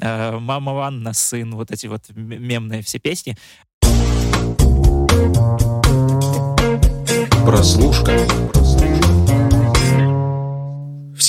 э, «Мама Ванна», «Сын», вот эти вот мемные все песни. Прослушка.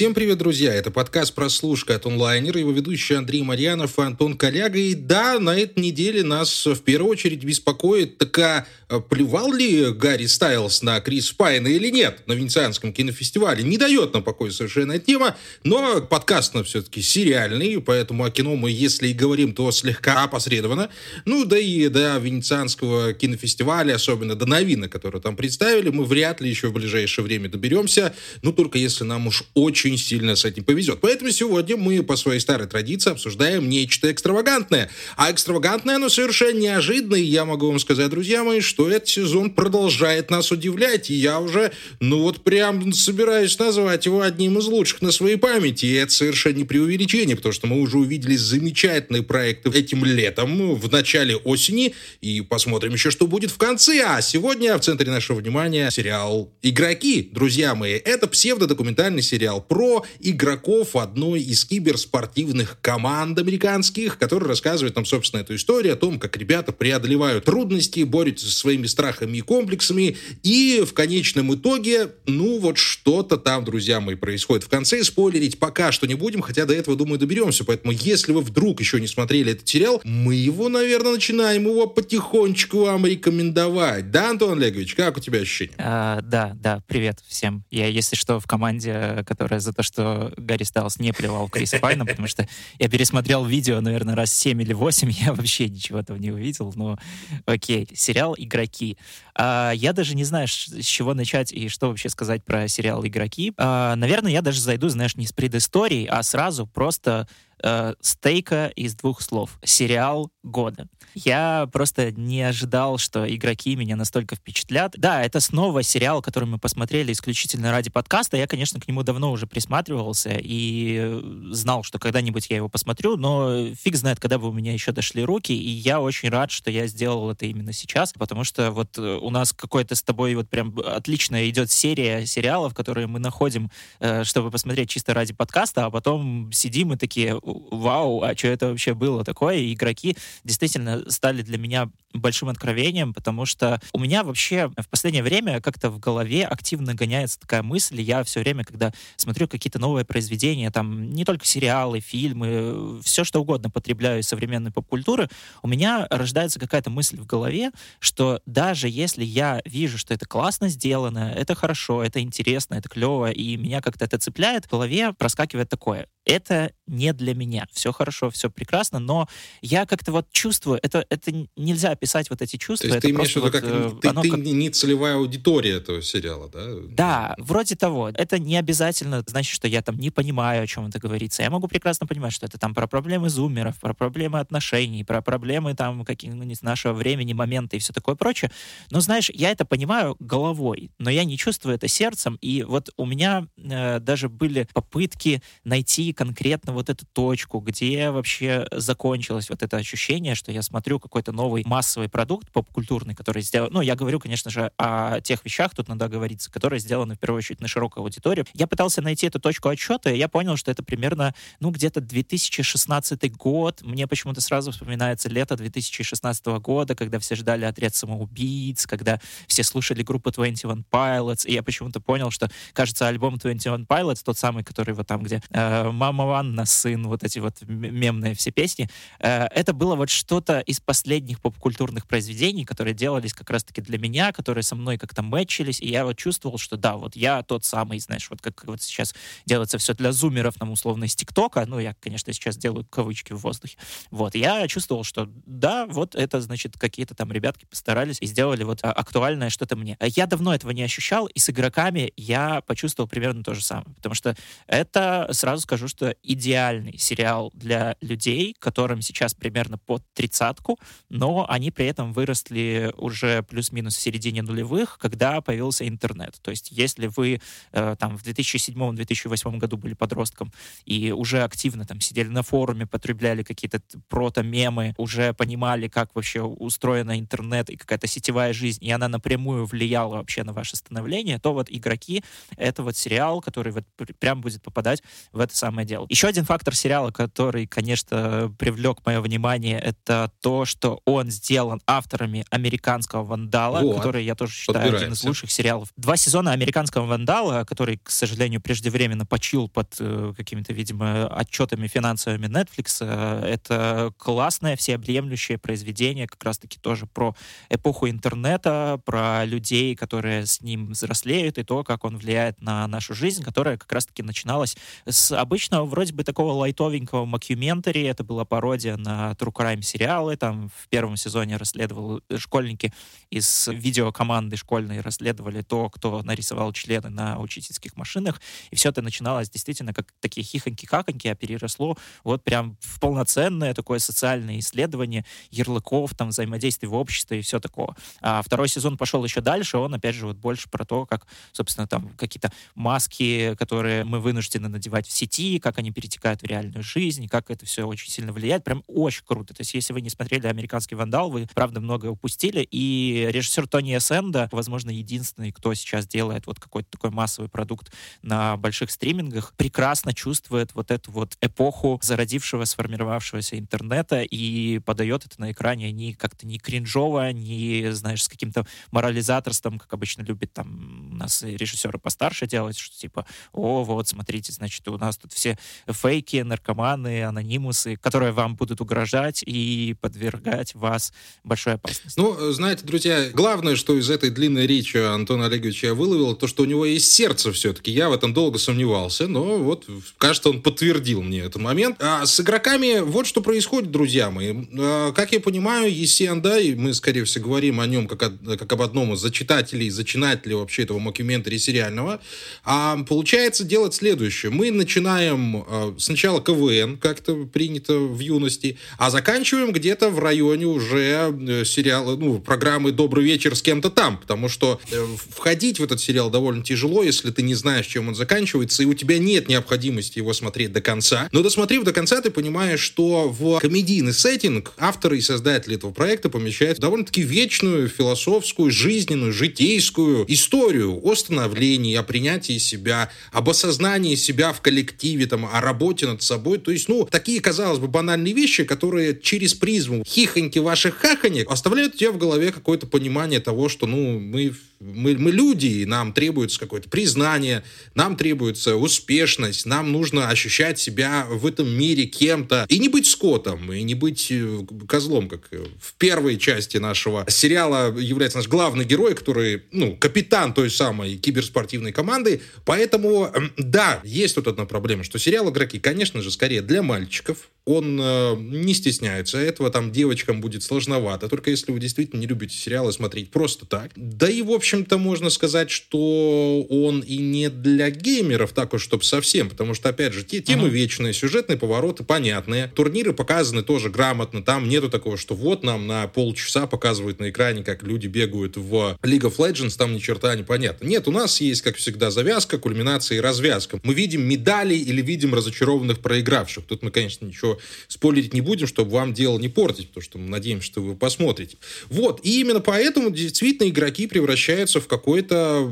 Всем привет, друзья! Это подкаст «Прослушка» от онлайнера, его ведущий Андрей Марьянов и Антон Коляга. И да, на этой неделе нас в первую очередь беспокоит такая а плевал ли Гарри Стайлс на Крис Пайна или нет на Венецианском кинофестивале. Не дает нам покоя совершенно тема, но подкаст нам все-таки сериальный, поэтому о кино мы, если и говорим, то слегка опосредованно. Ну, да и до Венецианского кинофестиваля, особенно до новинок, которые там представили, мы вряд ли еще в ближайшее время доберемся, ну, только если нам уж очень сильно с этим повезет. Поэтому сегодня мы по своей старой традиции обсуждаем нечто экстравагантное. А экстравагантное оно совершенно неожиданное, и я могу вам сказать, друзья мои, что этот сезон продолжает нас удивлять, и я уже, ну вот прям собираюсь назвать его одним из лучших на своей памяти, и это совершенно не преувеличение, потому что мы уже увидели замечательные проекты этим летом, в начале осени, и посмотрим еще, что будет в конце, а сегодня в центре нашего внимания сериал «Игроки». Друзья мои, это псевдодокументальный сериал про игроков одной из киберспортивных команд американских, который рассказывает нам, собственно, эту историю о том, как ребята преодолевают трудности, борются со своими страхами и комплексами, и в конечном итоге, ну вот что-то там, друзья мои, происходит. В конце спойлерить пока что не будем, хотя до этого, думаю, доберемся, поэтому если вы вдруг еще не смотрели этот сериал, мы его, наверное, начинаем его потихонечку вам рекомендовать. Да, Антон Олегович, как у тебя ощущения? А, да, да, привет всем. Я, если что, в команде, которая за то, что Гарри Стайлс не плевал Криса Пайна, потому что я пересмотрел видео, наверное, раз 7 или 8, я вообще ничего там не увидел, но окей. Сериал «Игра игроки. А, я даже не знаю, с чего начать и что вообще сказать про сериал «Игроки». А, наверное, я даже зайду, знаешь, не с предысторией, а сразу просто э, стейка из двух слов. Сериал года. Я просто не ожидал, что игроки меня настолько впечатлят. Да, это снова сериал, который мы посмотрели исключительно ради подкаста. Я, конечно, к нему давно уже присматривался и знал, что когда-нибудь я его посмотрю, но фиг знает, когда бы у меня еще дошли руки, и я очень рад, что я сделал это именно сейчас, потому что вот э, у нас какой-то с тобой вот прям отличная идет серия сериалов, которые мы находим, э, чтобы посмотреть чисто ради подкаста, а потом сидим и такие, вау, а что это вообще было такое? И игроки действительно стали для меня большим откровением, потому что у меня вообще в последнее время как-то в голове активно гоняется такая мысль, я все время, когда смотрю какие-то новые произведения, там не только сериалы, фильмы, все что угодно потребляю из современной поп-культуры, у меня рождается какая-то мысль в голове, что даже если я вижу, что это классно сделано, это хорошо, это интересно, это клево, и меня как-то это цепляет, в голове проскакивает такое это не для меня. Все хорошо, все прекрасно, но я как-то вот чувствую, это, это нельзя описать вот эти чувства. То есть ты имеешь в виду, вот, как, э, ты, оно ты как... не целевая аудитория этого сериала, да? Да, вроде того. Это не обязательно значит, что я там не понимаю, о чем это говорится. Я могу прекрасно понимать, что это там про проблемы зумеров, про проблемы отношений, про проблемы там каких ну, нашего времени, момента и все такое прочее. Но знаешь, я это понимаю головой, но я не чувствую это сердцем. И вот у меня э, даже были попытки найти конкретно вот эту точку, где вообще закончилось вот это ощущение, что я смотрю какой-то новый массовый продукт поп-культурный, который сделан... Ну, я говорю, конечно же, о тех вещах, тут надо говориться, которые сделаны в первую очередь на широкую аудиторию. Я пытался найти эту точку отсчета, и я понял, что это примерно, ну, где-то 2016 год. Мне почему-то сразу вспоминается лето 2016 года, когда все ждали отряд самоубийц, когда все слушали группу 21 Pilots, и я почему-то понял, что, кажется, альбом 21 Pilots, тот самый, который вот там, где э, «Мама Ванна», «Сын», вот эти вот мемные все песни, э, это было вот что-то из последних поп-культурных произведений, которые делались как раз-таки для меня, которые со мной как-то мэтчились, и я вот чувствовал, что да, вот я тот самый, знаешь, вот как вот сейчас делается все для зумеров, нам условно из ТикТока, ну, я, конечно, сейчас делаю кавычки в воздухе, вот, я чувствовал, что да, вот это, значит, какие-то там ребятки постарались и сделали вот а, актуальное что-то мне. Я давно этого не ощущал, и с игроками я почувствовал примерно то же самое, потому что это, сразу скажу, что идеальный сериал для людей, которым сейчас примерно под тридцатку, но они при этом выросли уже плюс-минус в середине нулевых, когда появился интернет. То есть если вы э, там в 2007-2008 году были подростком и уже активно там сидели на форуме, потребляли какие-то прото-мемы, уже понимали, как вообще устроена интернет и какая-то сетевая жизнь, и она напрямую влияла вообще на ваше становление, то вот игроки — это вот сериал, который вот прям будет попадать в это самое дело. Еще один фактор сериала, который, конечно, привлек мое внимание, это то, что он сделан авторами американского «Вандала», вот. который я тоже считаю один из лучших сериалов. Два сезона американского «Вандала», который, к сожалению, преждевременно почил под э, какими-то, видимо, отчетами финансовыми Netflix, э, это классное, всеобъемлющее произведение, как раз-таки тоже про эпоху интернета, про людей, которые с ним взрослеют, и то, как он влияет на нашу жизнь, которая как раз-таки начиналась с обычного, вроде бы такого лайтовенького макюментари, это была пародия на True Crime сериалы, там в первом сезоне расследовал школьники из видеокоманды школьной расследовали то, кто нарисовал члены на учительских машинах, и все это начиналось действительно как такие хихоньки-хаконьки, а переросло вот прям в полноценное такое социальное исследование ярлыков, там, взаимодействия в обществе и все такое. А второй сезон пошел еще дальше, он, опять же, вот больше про то, как, собственно, там какие-то маски, которые мы вынуждены надевать в сети, как они перетекают в реальную жизнь, как это все очень сильно влияет. Прям очень круто. То есть, если вы не смотрели «Американский вандал», вы, правда, многое упустили. И режиссер Тони Эссенда, возможно, единственный, кто сейчас делает вот какой-то такой массовый продукт на больших стримингах, прекрасно чувствует вот эту вот эпоху зародившего, сформировавшегося интернета и подает это на экране не как-то не кринжово, не, знаешь, с каким-то морализаторством, как обычно любят там у нас режиссеры постарше делать, что типа, о, вот, смотрите, значит, у нас тут все фейки, наркоманы, анонимусы, которые вам будут угрожать и подвергать вас большой опасности. Ну, знаете, друзья, главное, что из этой длинной речи Антона Олеговича я выловил, то, что у него есть сердце все-таки. Я в этом долго сомневался, но вот, кажется, он подтвердил мне этот момент. А с игроками вот что происходит, друзья мои. А, как я понимаю, Есен, да, и мы, скорее всего, говорим о нем как, о, как об одном из зачитателей, зачинателей вообще этого мокюментари сериального. А получается делать следующее. Мы начинаем а, сначала КВН, как-то принято в юности, а заканчиваем где-то в районе уже э, сериала, ну, программы «Добрый вечер» с кем-то там, потому что э, входить в этот сериал довольно тяжело, если ты не знаешь, чем он заканчивается, и у тебя нет необходимости его смотреть до конца. Но досмотрев до конца, ты понимаешь, что в комедийный сеттинг авторы и создатели этого проекта помещают довольно-таки вечную, философскую, жизненную, житейскую историю о становлении, о принятии себя, об осознании себя в коллективе, там, о работе над собой. То есть, ну, такие, казалось бы, банальные вещи, которые через призму хихоньки ваших хаханек оставляют у тебя в голове какое-то понимание того, что, ну, мы мы, мы люди, и нам требуется какое-то признание, нам требуется успешность, нам нужно ощущать себя в этом мире кем-то. И не быть скотом, и не быть э, козлом, как в первой части нашего сериала является наш главный герой, который, ну, капитан той самой киберспортивной команды. Поэтому, да, есть тут одна проблема, что сериал «Игроки», конечно же, скорее для мальчиков, он э, не стесняется этого, там девочкам будет сложновато, только если вы действительно не любите сериалы смотреть просто так. Да и, в общем-то, можно сказать, что он и не для геймеров так уж, чтобы совсем, потому что, опять же, те, темы uh-huh. вечные, сюжетные повороты понятные, турниры показаны тоже грамотно, там нету такого, что вот нам на полчаса показывают на экране, как люди бегают в League of Legends, там ни черта не понятно. Нет, у нас есть, как всегда, завязка, кульминация и развязка. Мы видим медали или видим разочарованных проигравших. Тут мы, конечно, ничего спойлерить не будем, чтобы вам дело не портить, потому что мы надеемся, что вы посмотрите. Вот, и именно поэтому действительно игроки превращаются в какой-то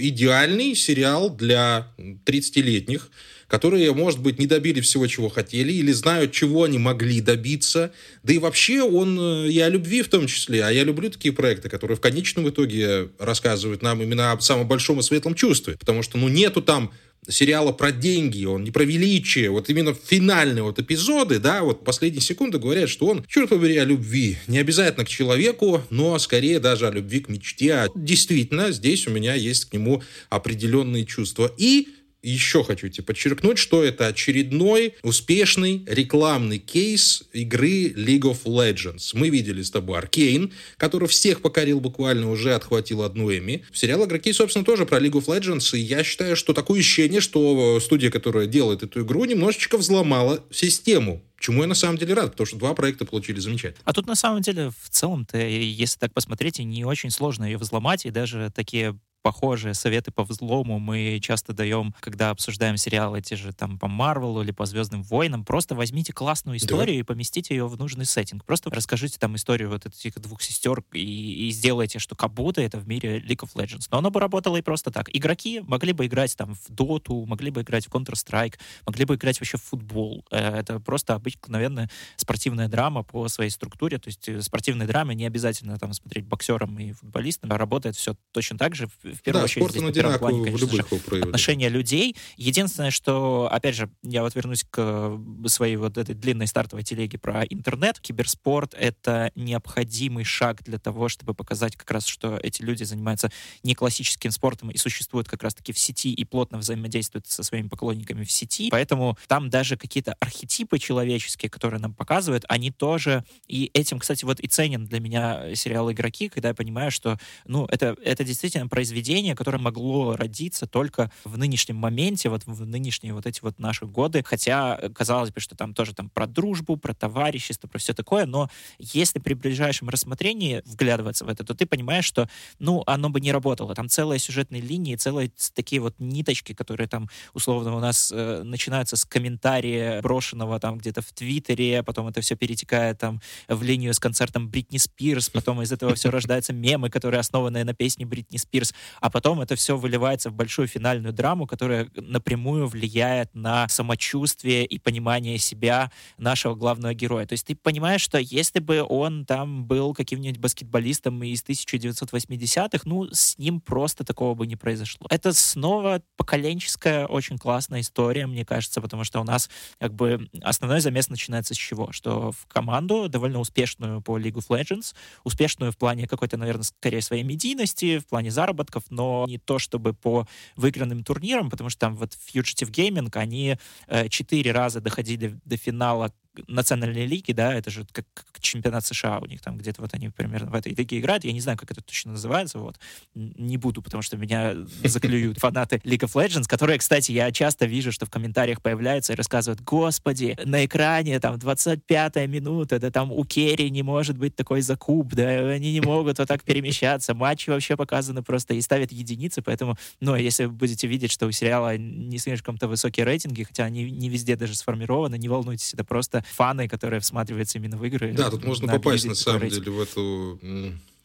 идеальный сериал для 30-летних, которые, может быть, не добили всего, чего хотели, или знают, чего они могли добиться. Да и вообще он э, и о любви в том числе. А я люблю такие проекты, которые в конечном итоге рассказывают нам именно о самом большом и светлом чувстве. Потому что, ну, нету там сериала про деньги, он не про величие, вот именно финальные вот эпизоды, да, вот последние секунды говорят, что он, черт побери, о любви. Не обязательно к человеку, но скорее даже о любви к мечте. А действительно, здесь у меня есть к нему определенные чувства. И еще хочу тебе подчеркнуть, что это очередной успешный рекламный кейс игры League of Legends. Мы видели с тобой Аркейн, который всех покорил буквально, уже отхватил одну Эми. Сериал «Игроки», собственно, тоже про League of Legends, и я считаю, что такое ощущение, что студия, которая делает эту игру, немножечко взломала систему Чему я на самом деле рад, потому что два проекта получили замечательно. А тут на самом деле в целом-то, если так посмотреть, не очень сложно ее взломать, и даже такие похожие советы по взлому мы часто даем, когда обсуждаем сериалы те же там по Марвелу или по Звездным войнам. Просто возьмите классную историю да. и поместите ее в нужный сеттинг. Просто расскажите там историю вот этих двух сестер и, и сделайте, что как будто это в мире League of Legends. Но оно бы работало и просто так. Игроки могли бы играть там в Доту, могли бы играть в Counter-Strike, могли бы играть вообще в футбол. Э, это просто обыкновенная спортивная драма по своей структуре. То есть э, спортивной драме не обязательно там смотреть боксерам и футболистам. Работает все точно так же в первую да, очередь здесь на первом плане, конечно же, отношения людей. Единственное, что, опять же, я вот вернусь к своей вот этой длинной стартовой телеге про интернет. Киберспорт — это необходимый шаг для того, чтобы показать как раз, что эти люди занимаются не классическим спортом и существуют как раз-таки в сети и плотно взаимодействуют со своими поклонниками в сети. Поэтому там даже какие-то архетипы человеческие, которые нам показывают, они тоже... И этим, кстати, вот и ценен для меня сериал «Игроки», когда я понимаю, что, ну, это, это действительно произведение произведение, которое могло родиться только в нынешнем моменте, вот в нынешние вот эти вот наши годы, хотя казалось бы, что там тоже там про дружбу, про товарищество, про все такое, но если при ближайшем рассмотрении вглядываться в это, то ты понимаешь, что, ну, оно бы не работало. Там целая сюжетная линия, целые такие вот ниточки, которые там, условно, у нас э, начинаются с комментария брошенного там где-то в Твиттере, потом это все перетекает там в линию с концертом Бритни Спирс, потом из этого все рождаются мемы, которые основаны на песне Бритни Спирс а потом это все выливается в большую финальную драму, которая напрямую влияет на самочувствие и понимание себя нашего главного героя. То есть ты понимаешь, что если бы он там был каким-нибудь баскетболистом из 1980-х, ну, с ним просто такого бы не произошло. Это снова поколенческая, очень классная история, мне кажется, потому что у нас как бы основной замес начинается с чего? Что в команду, довольно успешную по League of Legends, успешную в плане какой-то, наверное, скорее своей медийности, в плане заработков, участников, но не то чтобы по выигранным турнирам, потому что там вот Fugitive Gaming, они э, четыре раза доходили до финала национальной лиги, да, это же как, как чемпионат США у них там где-то вот они примерно в этой лиге играют, я не знаю, как это точно называется, вот, не буду, потому что меня заклюют фанаты League of Legends, которые, кстати, я часто вижу, что в комментариях появляются и рассказывают, господи, на экране там 25-я минута, да там у Керри не может быть такой закуп, да, они не могут вот так перемещаться, матчи вообще показаны просто и ставят единицы, поэтому, ну, если вы будете видеть, что у сериала не слишком-то высокие рейтинги, хотя они не везде даже сформированы, не волнуйтесь, это просто фаны, которые всматриваются именно в игры. Да, тут можно попасть на самом деле в эту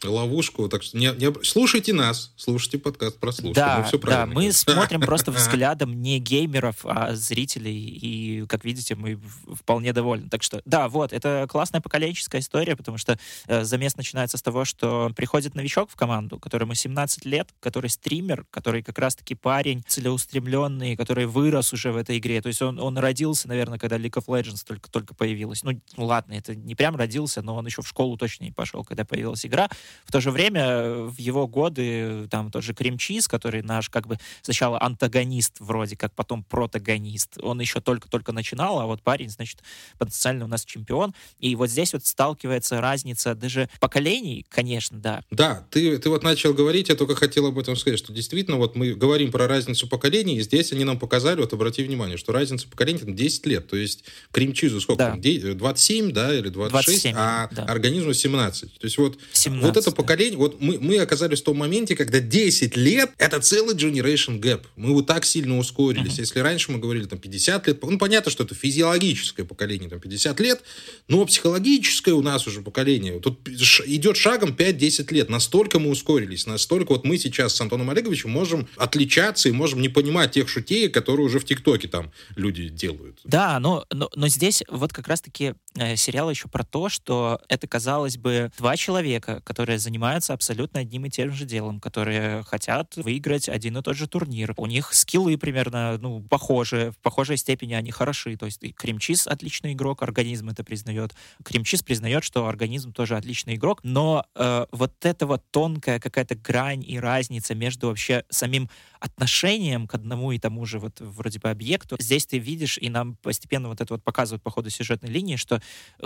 ловушку. Так что не, не, слушайте нас, слушайте подкаст прослушайте. Да, мы все да, мы смотрим просто взглядом не геймеров, а зрителей. И, как видите, мы вполне довольны. Так что, да, вот, это классная поколенческая история, потому что э, замес начинается с того, что приходит новичок в команду, которому 17 лет, который стример, который как раз-таки парень целеустремленный, который вырос уже в этой игре. То есть он, он родился, наверное, когда League of Legends только, только появилась. Ну, ладно, это не прям родился, но он еще в школу точно не пошел, когда появилась игра. В то же время э, в его годы там тот же Кремчиз, который наш как бы сначала антагонист вроде как, потом протагонист, он еще только-только начинал, а вот парень, значит, потенциально у нас чемпион. И вот здесь вот сталкивается разница даже поколений, конечно, да. Да, ты, ты вот начал говорить, я только хотел об этом сказать, что действительно вот мы говорим про разницу поколений, и здесь они нам показали, вот обрати внимание, что разница поколений там 10 лет, то есть Кремчизу сколько да. там, 27, да, или 26, 27, а да. организму 17. То есть вот, 17 вот это поколение, вот мы, мы оказались в том моменте, когда 10 лет — это целый generation gap. Мы вот так сильно ускорились. Uh-huh. Если раньше мы говорили там 50 лет, ну понятно, что это физиологическое поколение, там 50 лет, но психологическое у нас уже поколение. Тут идет шагом 5-10 лет. Настолько мы ускорились, настолько вот мы сейчас с Антоном Олеговичем можем отличаться и можем не понимать тех шутей, которые уже в ТикТоке там люди делают. Да, но, но, но здесь вот как раз-таки сериала еще про то, что это, казалось бы, два человека, которые занимаются абсолютно одним и тем же делом, которые хотят выиграть один и тот же турнир. У них скиллы примерно, ну, похожи, в похожей степени они хороши. То есть Кремчиз отличный игрок, организм это признает. Кремчиз признает, что организм тоже отличный игрок, но э, вот эта вот тонкая какая-то грань и разница между вообще самим отношением к одному и тому же вот вроде бы объекту, здесь ты видишь, и нам постепенно вот это вот показывают по ходу сюжетной линии, что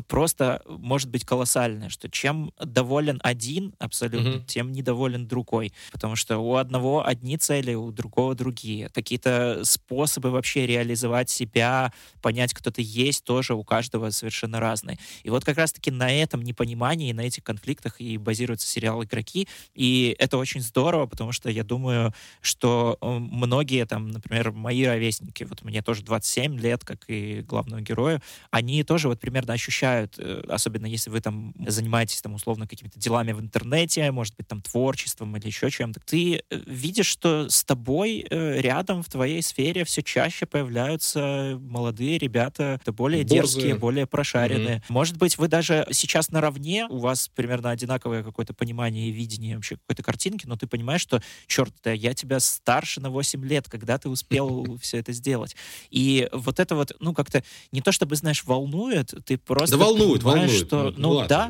просто может быть колоссальное, что чем доволен один абсолютно, mm-hmm. тем недоволен другой. Потому что у одного одни цели, у другого другие. Какие-то способы вообще реализовать себя, понять, кто ты есть, тоже у каждого совершенно разные. И вот как раз-таки на этом непонимании, на этих конфликтах и базируется сериал «Игроки». И это очень здорово, потому что я думаю, что э, многие там, например, мои ровесники, вот мне тоже 27 лет, как и главному герою, они тоже вот примерно ощущают, э, особенно если вы там занимаетесь там условно какими-то делами в интернете, может быть там творчеством или еще чем-то, ты э, видишь, что с тобой рядом в твоей сфере все чаще появляются молодые ребята, более Борзые. дерзкие, более прошаренные. Mm-hmm. Может быть, вы даже сейчас наравне, у вас примерно одинаковое какое-то понимание и видение вообще какой-то картинки, но ты понимаешь, что, черт, да, я тебя старше на 8 лет, когда ты успел все это сделать. И вот это вот, ну, как-то не то чтобы, знаешь, волнует, ты просто Да волнует, волнует. Что, ну, ну да,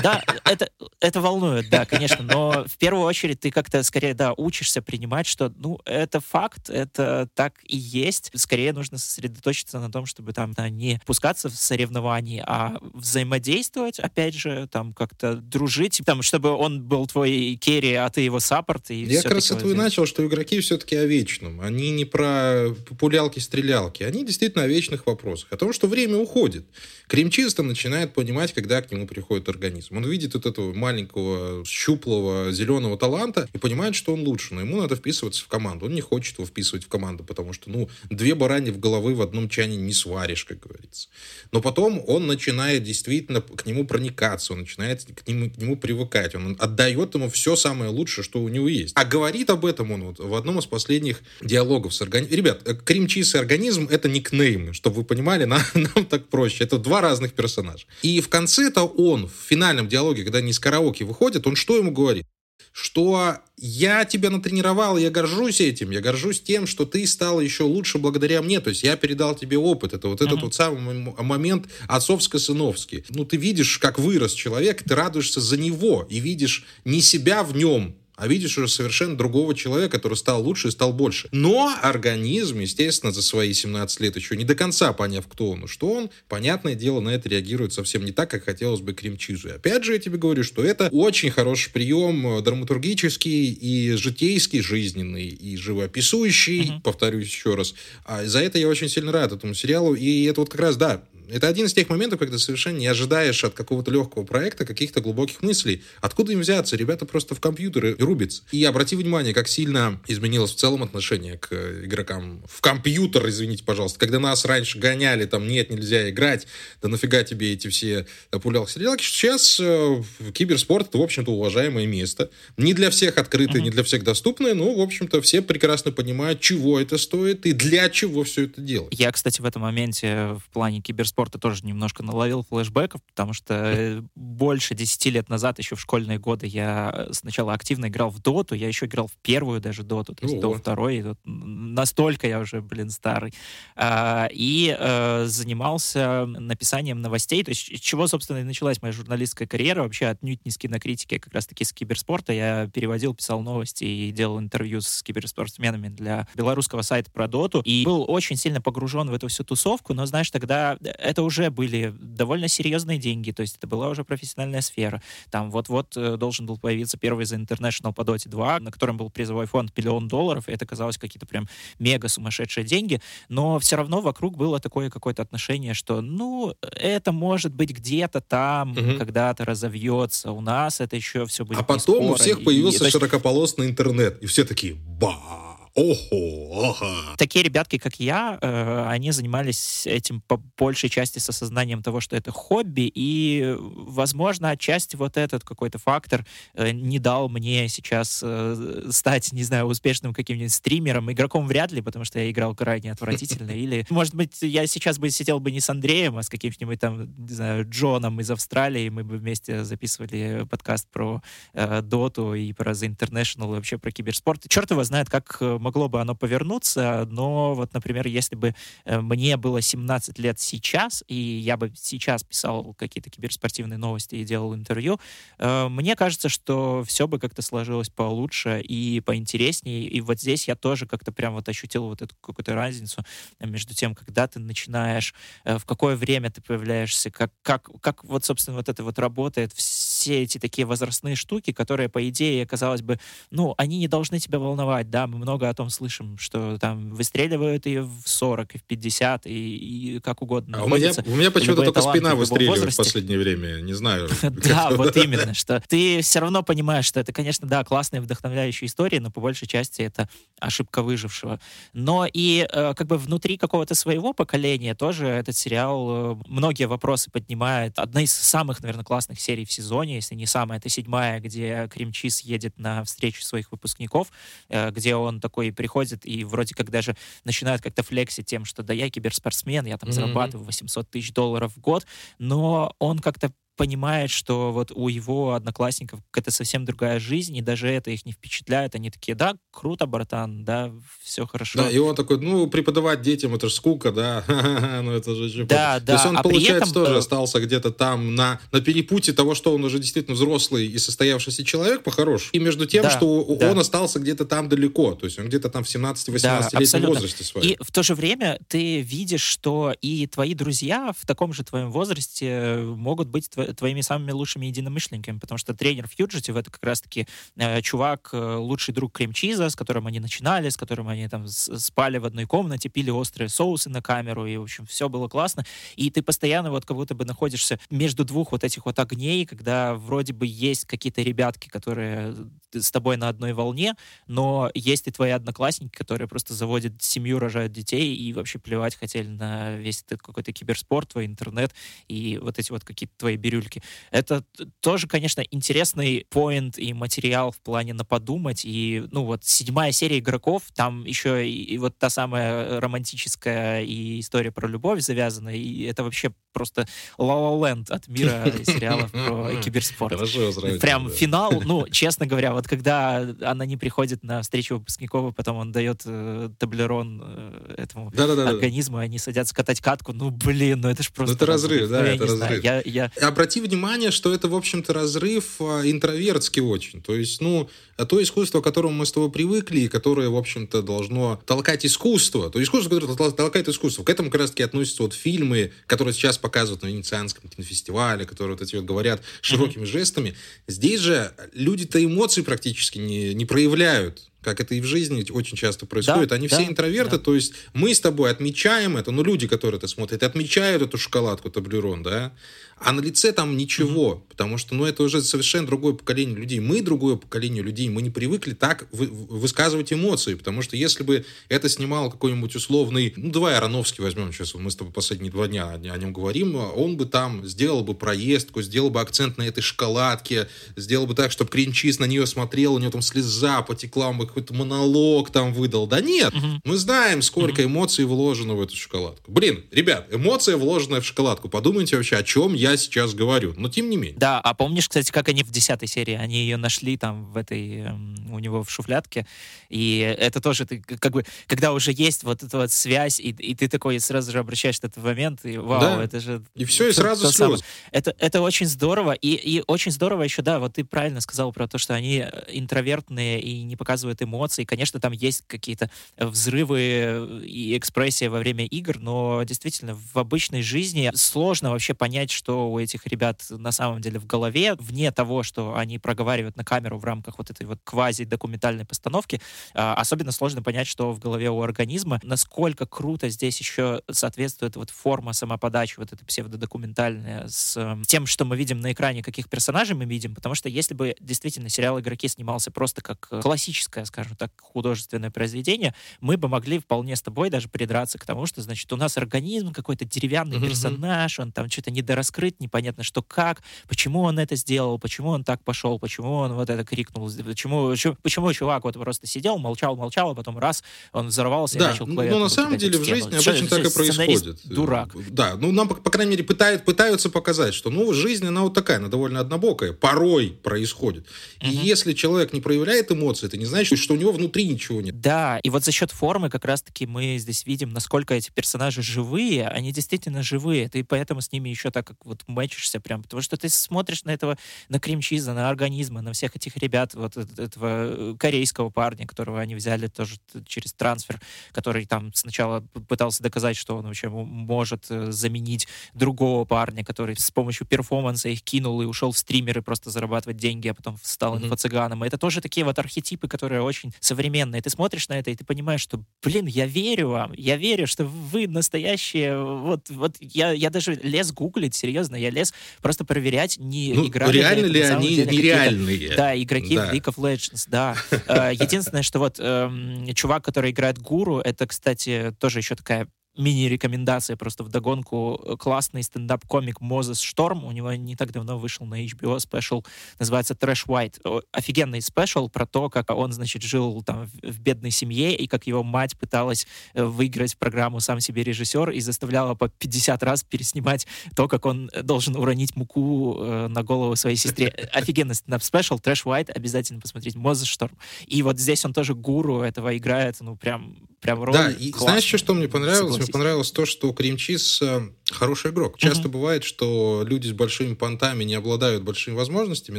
да, это, это волнует, да, конечно, но в первую очередь ты как-то скорее, да, учишься принимать, что, ну, это факт, это так и есть. Скорее нужно сосредоточиться на том, чтобы там да, не пускаться в соревнования, а взаимодействовать, опять же, там как-то дружить, там, чтобы он был твой керри, а ты его саппорт. И Я как раз этого и начал, что игроки все-таки о вечном. Они не про популялки-стрелялки, они действительно о вечных вопросах. О том, что время уходит. Кремчисто начинает понимать, когда к нему приходит организм. Он видит вот этого маленького, щуплого, зеленого таланта и понимает, что он лучше, но ему надо вписываться в команду. Он не хочет его вписывать в команду, потому что, ну, две барани в головы в одном чане не сваришь, как говорится. Но потом он начинает действительно к нему проникаться, он начинает к нему, к нему привыкать, он отдает ему все самое лучшее, что у него есть. А говорит об этом он вот в одном из последних диалогов с организмом. Ребят, э, Кримчис и организм — это никнеймы, чтобы вы понимали, нам, нам так проще. Это два разных персонажа. И в конце это он, в финальном диалоге, когда они из караоке выходят, он что ему говорит? что я тебя натренировал, я горжусь этим, я горжусь тем, что ты стал еще лучше благодаря мне, то есть я передал тебе опыт, это вот uh-huh. этот вот самый момент отцовско-сыновский. Ну, ты видишь, как вырос человек, ты радуешься за него и видишь не себя в нем, а видишь уже совершенно другого человека, который стал лучше и стал больше. Но организм, естественно, за свои 17 лет еще не до конца поняв, кто он и что он, понятное дело, на это реагирует совсем не так, как хотелось бы Кремчизу. И опять же, я тебе говорю, что это очень хороший прием э, драматургический и житейский, жизненный, и живописующий, uh-huh. повторюсь еще раз. А за это я очень сильно рад этому сериалу. И это вот как раз, да, это один из тех моментов, когда совершенно не ожидаешь от какого-то легкого проекта каких-то глубоких мыслей. Откуда им взяться? Ребята просто в компьютеры рубятся. И обрати внимание, как сильно изменилось в целом отношение к игрокам в компьютер, извините, пожалуйста. Когда нас раньше гоняли, там, нет, нельзя играть, да нафига тебе эти все пулялки-сериалки. Сейчас э, киберспорт — это, в общем-то, уважаемое место. Не для всех открытое, uh-huh. не для всех доступное, но, в общем-то, все прекрасно понимают, чего это стоит и для чего все это делать. Я, кстати, в этом моменте в плане киберспорта спорта тоже немножко наловил флешбеков, потому что э, больше 10 лет назад, еще в школьные годы, я сначала активно играл в доту, я еще играл в первую даже доту, то есть О. до второй, и настолько я уже, блин, старый. А, и а, занимался написанием новостей, то есть с чего, собственно, и началась моя журналистская карьера, вообще отнюдь не с кинокритики, а как раз-таки с киберспорта. Я переводил, писал новости и делал интервью с киберспортсменами для белорусского сайта про доту, и был очень сильно погружен в эту всю тусовку, но, знаешь, тогда это уже были довольно серьезные деньги, то есть это была уже профессиональная сфера. Там вот-вот э, должен был появиться первый The International по Dota 2, на котором был призовой фонд миллион долларов, и это казалось какие-то прям мега сумасшедшие деньги, но все равно вокруг было такое какое-то отношение, что, ну, это может быть где-то там, угу. когда-то разовьется, у нас это еще все будет А потом у всех появился и, широкополосный интернет, и все такие, ба Ого, ага. Такие ребятки, как я, э, они занимались этим по большей части с осознанием того, что это хобби, и, возможно, отчасти вот этот какой-то фактор э, не дал мне сейчас э, стать, не знаю, успешным каким-нибудь стримером, игроком вряд ли, потому что я играл крайне отвратительно, или, может быть, я сейчас бы сидел бы не с Андреем, а с каким-нибудь там, не знаю, Джоном из Австралии, мы бы вместе записывали подкаст про Доту и про The International, и вообще про киберспорт. Черт его знает, как могло бы оно повернуться, но вот, например, если бы э, мне было 17 лет сейчас, и я бы сейчас писал какие-то киберспортивные новости и делал интервью, э, мне кажется, что все бы как-то сложилось получше и поинтереснее, и вот здесь я тоже как-то прям вот ощутил вот эту какую-то разницу между тем, когда ты начинаешь, э, в какое время ты появляешься, как, как, как вот, собственно, вот это вот работает, все эти такие возрастные штуки, которые, по идее, казалось бы, ну, они не должны тебя волновать, да, мы много о том слышим, что там выстреливают и в 40, и в 50, и, и как угодно. А у меня, у меня почему-то только спина выстреливает в последнее время, не знаю. Да, вот именно, что ты все равно понимаешь, что это, конечно, да, классные вдохновляющие истории, но по большей части это ошибка выжившего. Но и э, как бы внутри какого-то своего поколения тоже этот сериал э, многие вопросы поднимает. Одна из самых, наверное, классных серий в сезоне, если не самая, это седьмая, где Кремчис едет на встречу своих выпускников, э, где он такой приходит и вроде как даже начинает как-то флексить тем, что да, я киберспортсмен, я там mm-hmm. зарабатываю 800 тысяч долларов в год, но он как-то понимает, что вот у его одноклассников какая-то совсем другая жизнь, и даже это их не впечатляет. Они такие, да, круто, братан, да, все хорошо. Да, и он такой, ну, преподавать детям, это же скука, да, ну это же... Да, да. То есть он, а получается, этом... тоже остался где-то там на, на перепутье того, что он уже действительно взрослый и состоявшийся человек, по-хорошему, и между тем, да, что да. он остался где-то там далеко, то есть он где-то там в 17-18-летнем да, возрасте своем. И в то же время ты видишь, что и твои друзья в таком же твоем возрасте могут быть твоими самыми лучшими единомышленниками, потому что тренер Фьюджитив это как раз-таки э, чувак, э, лучший друг Кремчиза, с которым они начинали, с которым они там спали в одной комнате, пили острые соусы на камеру, и, в общем, все было классно. И ты постоянно вот как будто бы находишься между двух вот этих вот огней, когда вроде бы есть какие-то ребятки, которые с тобой на одной волне, но есть и твои одноклассники, которые просто заводят семью, рожают детей и вообще плевать хотели на весь этот какой-то киберспорт, твой интернет и вот эти вот какие-то твои бирюльки. Это тоже, конечно, интересный поинт и материал в плане на подумать. И, ну, вот седьмая серия игроков, там еще и, и вот та самая романтическая и история про любовь завязана, и это вообще просто La от мира сериалов про киберспорт. Хорошо, Прям финал, ну, честно говоря, вот когда она не приходит на встречу выпускников, и потом он дает э, таблерон э, этому организму, и они садятся катать катку, ну, блин, ну это ж просто... Ну, это разрыв, да, это разрыв. Обрати внимание, что это, в общем-то, разрыв а, интровертский очень. То есть, ну, то искусство, к которому мы с тобой привыкли, и которое, в общем-то, должно толкать искусство. То искусство, которое толкает искусство. К этому как раз-таки относятся вот фильмы, которые сейчас показывают на Венецианском кинофестивале, которые вот эти вот говорят широкими mm-hmm. жестами. Здесь же люди-то эмоций практически не, не проявляют как это и в жизни очень часто происходит. Да, Они да, все интроверты, да. то есть мы с тобой отмечаем это, ну, люди, которые это смотрят, отмечают эту шоколадку таблерон, да, а на лице там ничего, mm-hmm. потому что, ну, это уже совершенно другое поколение людей. Мы другое поколение людей, мы не привыкли так вы, высказывать эмоции, потому что если бы это снимал какой-нибудь условный, ну, давай Ароновский возьмем сейчас, мы с тобой последние два дня о нем говорим, он бы там сделал бы проездку, сделал бы акцент на этой шоколадке, сделал бы так, чтобы кринчиз на нее смотрел, у него там слеза потекла, он бы какой-то монолог там выдал. Да нет, mm-hmm. мы знаем, сколько эмоций вложено в эту шоколадку. Блин, ребят, эмоция, вложенная в шоколадку, подумайте вообще, о чем я сейчас говорю. Но тем не менее. Да, а помнишь, кстати, как они в десятой серии, они ее нашли там в этой, эм, у него в шуфлятке, и это тоже, ты как бы, когда уже есть вот эта вот связь, и, и ты такой сразу же обращаешься в этот момент, и вау, да. это же... И все, и сразу слез. Это, это очень здорово, и, и очень здорово еще, да, вот ты правильно сказал про то, что они э, интровертные и не показывают эмоций. Конечно, там есть какие-то взрывы и экспрессия во время игр, но действительно в обычной жизни сложно вообще понять, что у этих ребят на самом деле в голове, вне того, что они проговаривают на камеру в рамках вот этой вот квази-документальной постановки, а, особенно сложно понять, что в голове у организма, насколько круто здесь еще соответствует вот форма самоподачи, вот эта псевдодокументальная, с тем, что мы видим на экране, каких персонажей мы видим, потому что если бы действительно сериал «Игроки» снимался просто как классическая скажем так, художественное произведение, мы бы могли вполне с тобой даже придраться к тому, что, значит, у нас организм какой-то деревянный mm-hmm. персонаж, он там что-то недораскрыт, непонятно что как, почему он это сделал, почему он так пошел, почему он вот это крикнул, почему, почему чувак вот просто сидел, молчал, молчал, а потом раз, он взорвался да, и начал клавиатуру. Ну, на самом деле в жизни обычно так и происходит. Дурак. Да, ну нам, по крайней мере, пытают, пытаются показать, что, ну, жизнь, она вот такая, она довольно однобокая, порой происходит. И угу. если человек не проявляет эмоции, это не значит, что у него внутри ничего нет. Да, и вот за счет формы как раз-таки мы здесь видим, насколько эти персонажи живые, они действительно живые, ты поэтому с ними еще так как вот мэчишься прям, потому что ты смотришь на этого, на Кремчиза, на организмы, на всех этих ребят, вот этого корейского парня, которого они взяли тоже через трансфер, который там сначала пытался доказать, что он вообще может э, заменить другого парня, который с помощью перформанса их кинул и ушел в стримеры просто зарабатывать деньги, а потом стал mm-hmm. инфо-цыганом. И это тоже такие вот архетипы, которые очень современные. Ты смотришь на это, и ты понимаешь, что, блин, я верю вам, я верю, что вы настоящие. Вот, вот я, я даже лез гуглить, серьезно, я лез просто проверять, не ну, играли реально ли, они нереальные. Да, игроки да. League of Legends, да. Э, единственное, что вот эм, чувак, который играет гуру, это, кстати, тоже еще такая мини-рекомендация просто в догонку. Э, классный стендап-комик Мозес Шторм. У него не так давно вышел на HBO special. Называется Trash White. Офигенный special про то, как он, значит, жил там в, бедной семье и как его мать пыталась э, выиграть программу «Сам себе режиссер» и заставляла по 50 раз переснимать то, как он э, должен уронить муку на голову своей сестре. Офигенный стендап- special. Trash White. Обязательно посмотреть. Мозес Шторм. И вот здесь он тоже гуру этого играет. Ну, прям, прям роль Да, и знаешь, что мне понравилось? Мне понравилось то, что Кримчиз э, хороший игрок. Часто uh-huh. бывает, что люди с большими понтами не обладают большими возможностями,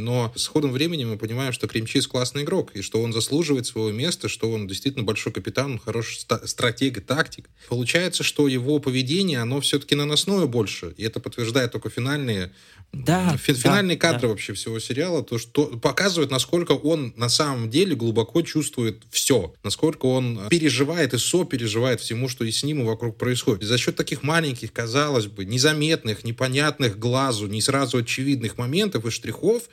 но с ходом времени мы понимаем, что Кримчиз классный игрок, и что он заслуживает своего места, что он действительно большой капитан, хороший стратег и тактик. Получается, что его поведение, оно все-таки наносное больше, и это подтверждает только финальные да, финальные да, кадры да. вообще всего сериала, то, что показывает, насколько он на самом деле глубоко чувствует все, насколько он переживает и сопереживает всему, что и с ним и вокруг происходит. И за счет таких маленьких, казалось бы, незаметных, непонятных глазу, не сразу очевидных моментов и штрихов,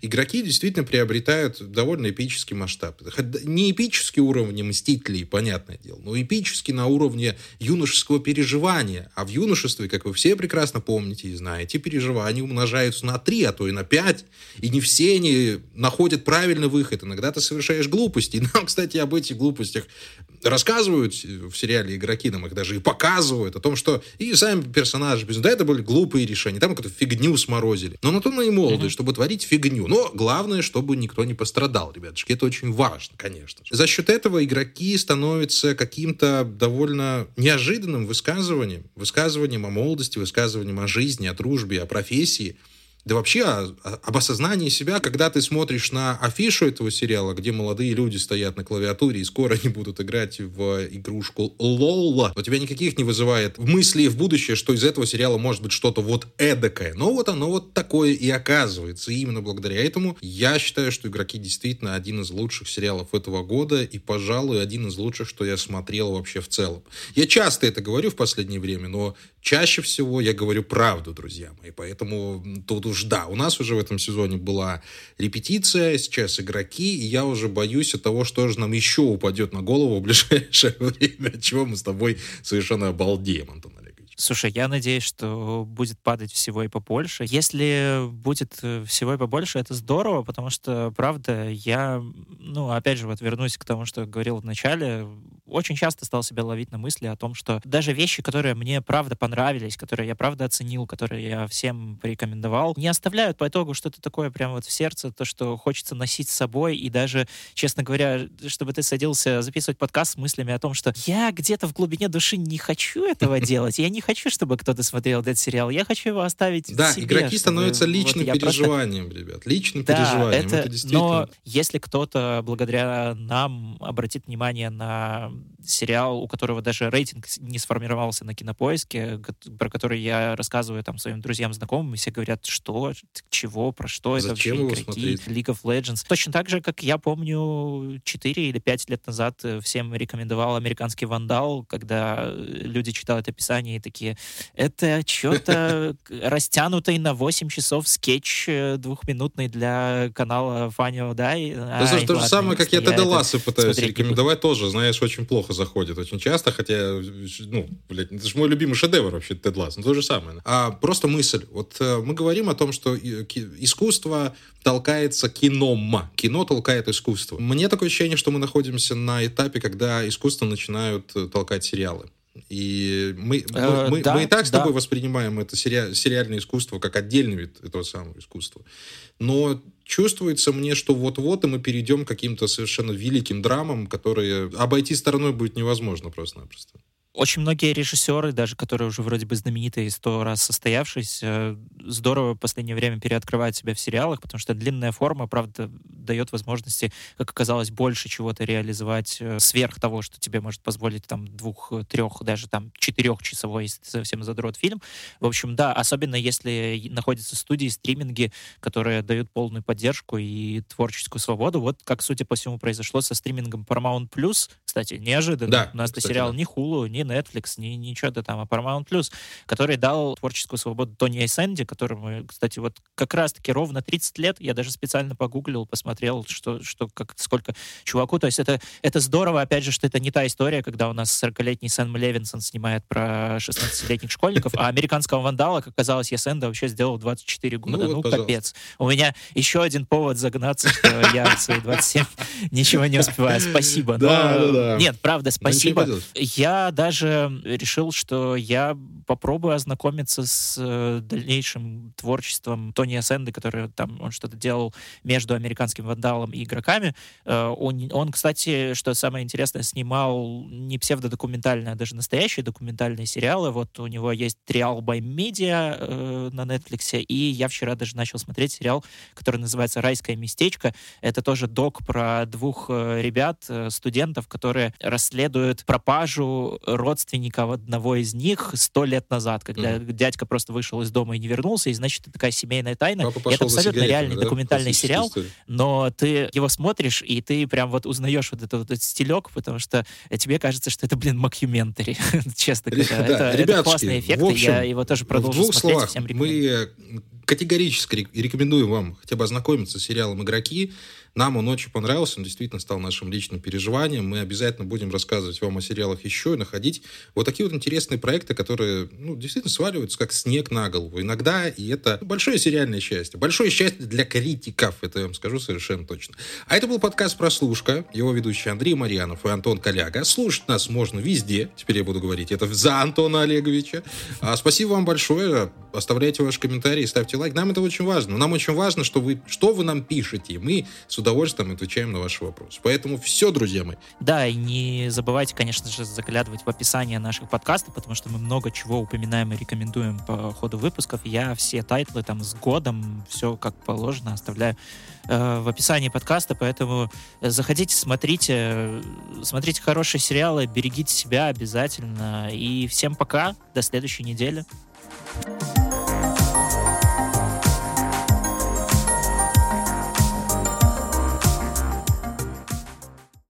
игроки действительно приобретают довольно эпический масштаб. Не эпический уровень Мстителей, понятное дело, но эпический на уровне юношеского переживания. А в юношестве, как вы все прекрасно помните и знаете, переживания умножаются на 3, а то и на 5. И не все они находят правильный выход. Иногда ты совершаешь глупости. И нам, кстати, об этих глупостях рассказывают в сериале игроки, нам их даже и показывают, о том, что и сами персонажи, да, это были глупые решения, там какую-то фигню сморозили. Но на то мы и молоды, mm-hmm. чтобы творить фигню. Но главное, чтобы никто не пострадал, ребятушки. Это очень важно, конечно же. За счет этого игроки становятся каким-то довольно неожиданным высказыванием. Высказыванием о молодости, высказыванием о жизни, о дружбе, о профессии – да вообще о, об осознании себя, когда ты смотришь на афишу этого сериала, где молодые люди стоят на клавиатуре и скоро они будут играть в игрушку Лола, у тебя никаких не вызывает мысли в будущее, что из этого сериала может быть что-то вот эдакое. Но вот оно вот такое и оказывается. И именно благодаря этому я считаю, что «Игроки» действительно один из лучших сериалов этого года и, пожалуй, один из лучших, что я смотрел вообще в целом. Я часто это говорю в последнее время, но чаще всего я говорю правду, друзья мои. Поэтому тут уж да, у нас уже в этом сезоне была репетиция, сейчас игроки, и я уже боюсь от того, что же нам еще упадет на голову в ближайшее время, от чего мы с тобой совершенно обалдеем, Антон Слушай, я надеюсь, что будет падать всего и побольше. Если будет э, всего и побольше, это здорово, потому что, правда, я, ну, опять же, вот вернусь к тому, что говорил в начале, очень часто стал себя ловить на мысли о том, что даже вещи, которые мне правда понравились, которые я правда оценил, которые я всем порекомендовал, не оставляют по итогу что-то такое прямо вот в сердце, то, что хочется носить с собой, и даже, честно говоря, чтобы ты садился записывать подкаст с мыслями о том, что я где-то в глубине души не хочу этого делать, я не хочу, чтобы кто-то смотрел этот сериал, я хочу его оставить Да, себе, игроки становятся личным вот переживанием, просто... ребят, личным да, переживанием. Это, это действительно... Но если кто-то благодаря нам обратит внимание на сериал, у которого даже рейтинг не сформировался на кинопоиске, про который я рассказываю там своим друзьям, знакомым, и все говорят, что, чего, про что Зачем это вообще, прекрати, League of Legends. Точно так же, как я помню, 4 или 5 лет назад э, всем рекомендовал американский вандал, когда люди читают описание и такие, это что-то растянутый на 8 часов скетч э, двухминутный для канала Funny Die. Это то же самое, как я Теда Ласса пытаюсь рекомендовать тоже, знаешь, очень плохо заходит очень часто, хотя, ну, блядь, это же мой любимый шедевр вообще, Тед Ласс, ну, то же самое. А просто мысль. Вот э, мы говорим о том, что искусство толкается кином. Кино толкает искусство. Мне такое ощущение, что мы находимся на этапе, когда искусство начинают э, толкать сериалы. И мы, э, мы, да, мы и так с тобой да. воспринимаем это сери, сериальное искусство как отдельный вид этого самого искусства. Но чувствуется мне, что вот-вот и мы перейдем к каким-то совершенно великим драмам, которые обойти стороной будет невозможно просто-напросто очень многие режиссеры, даже которые уже вроде бы знаменитые сто раз состоявшись, здорово в последнее время переоткрывают себя в сериалах, потому что длинная форма, правда, дает возможности, как оказалось, больше чего-то реализовать э, сверх того, что тебе может позволить там двух, трех, даже там четырехчасовой, если ты совсем задрот фильм. В общем, да, особенно если находятся студии, стриминги, которые дают полную поддержку и творческую свободу. Вот как, судя по всему, произошло со стримингом Paramount+. Кстати, неожиданно. Да, У нас кстати, сериал да. ни Hulu, ни Netflix, ни ничего-то там, а Paramount Plus, который дал творческую свободу Тони Айсенди, которому, кстати, вот как раз-таки ровно 30 лет, я даже специально погуглил, посмотрел, что, что как, сколько чуваку, то есть это, это здорово, опять же, что это не та история, когда у нас 40-летний Сэм Левинсон снимает про 16-летних школьников, а американского вандала, как оказалось, Ясенда вообще сделал 24 года. Ну, вот, ну капец. У меня еще один повод загнаться, что я в свои 27 ничего не успеваю. Спасибо. Да, да, да. Нет, правда, спасибо. Я даже решил, что я попробую ознакомиться с э, дальнейшим творчеством Тони Асенды, который там, он что-то делал между американским вандалом и игроками. Э, он, он, кстати, что самое интересное, снимал не псевдодокументальные, а даже настоящие документальные сериалы. Вот у него есть «Триал by Media» э, на Netflix, и я вчера даже начал смотреть сериал, который называется «Райское местечко». Это тоже док про двух ребят, студентов, которые расследуют пропажу родственника одного из них сто лет назад, когда mm. дядька просто вышел из дома и не вернулся, и значит, это такая семейная тайна. это абсолютно реальный да? документальный сериал, история. но ты его смотришь, и ты прям вот узнаешь вот этот, вот этот стилек, потому что тебе кажется, что это, блин, макюментари, честно говоря. Да, это, ребятушки, это классные эффекты, общем, я его тоже продолжу в двух смотреть, словах, всем Мы категорически рекомендуем вам хотя бы ознакомиться с сериалом «Игроки». Нам он очень понравился, он действительно стал нашим личным переживанием. Мы обязательно будем рассказывать вам о сериалах еще и находить вот такие вот интересные проекты, которые ну, действительно сваливаются как снег на голову. Иногда, и это большое сериальное счастье. Большое счастье для критиков, это я вам скажу совершенно точно. А это был подкаст «Прослушка». Его ведущий Андрей Марьянов и Антон Коляга. Слушать нас можно везде. Теперь я буду говорить это за Антона Олеговича. А, спасибо вам большое. Оставляйте ваши комментарии, ставьте лайк. Нам это очень важно. Нам очень важно, что вы, что вы нам пишете. Мы с удовольствием отвечаем на ваши вопросы. Поэтому все, друзья мои. Да, и не забывайте, конечно же, заглядывать в описание наших подкастов, потому что мы много чего упоминаем и рекомендуем по ходу выпусков. Я все тайтлы там с годом, все как положено оставляю э, в описании подкаста, поэтому заходите, смотрите, смотрите хорошие сериалы, берегите себя обязательно. И всем пока, до следующей недели. thank you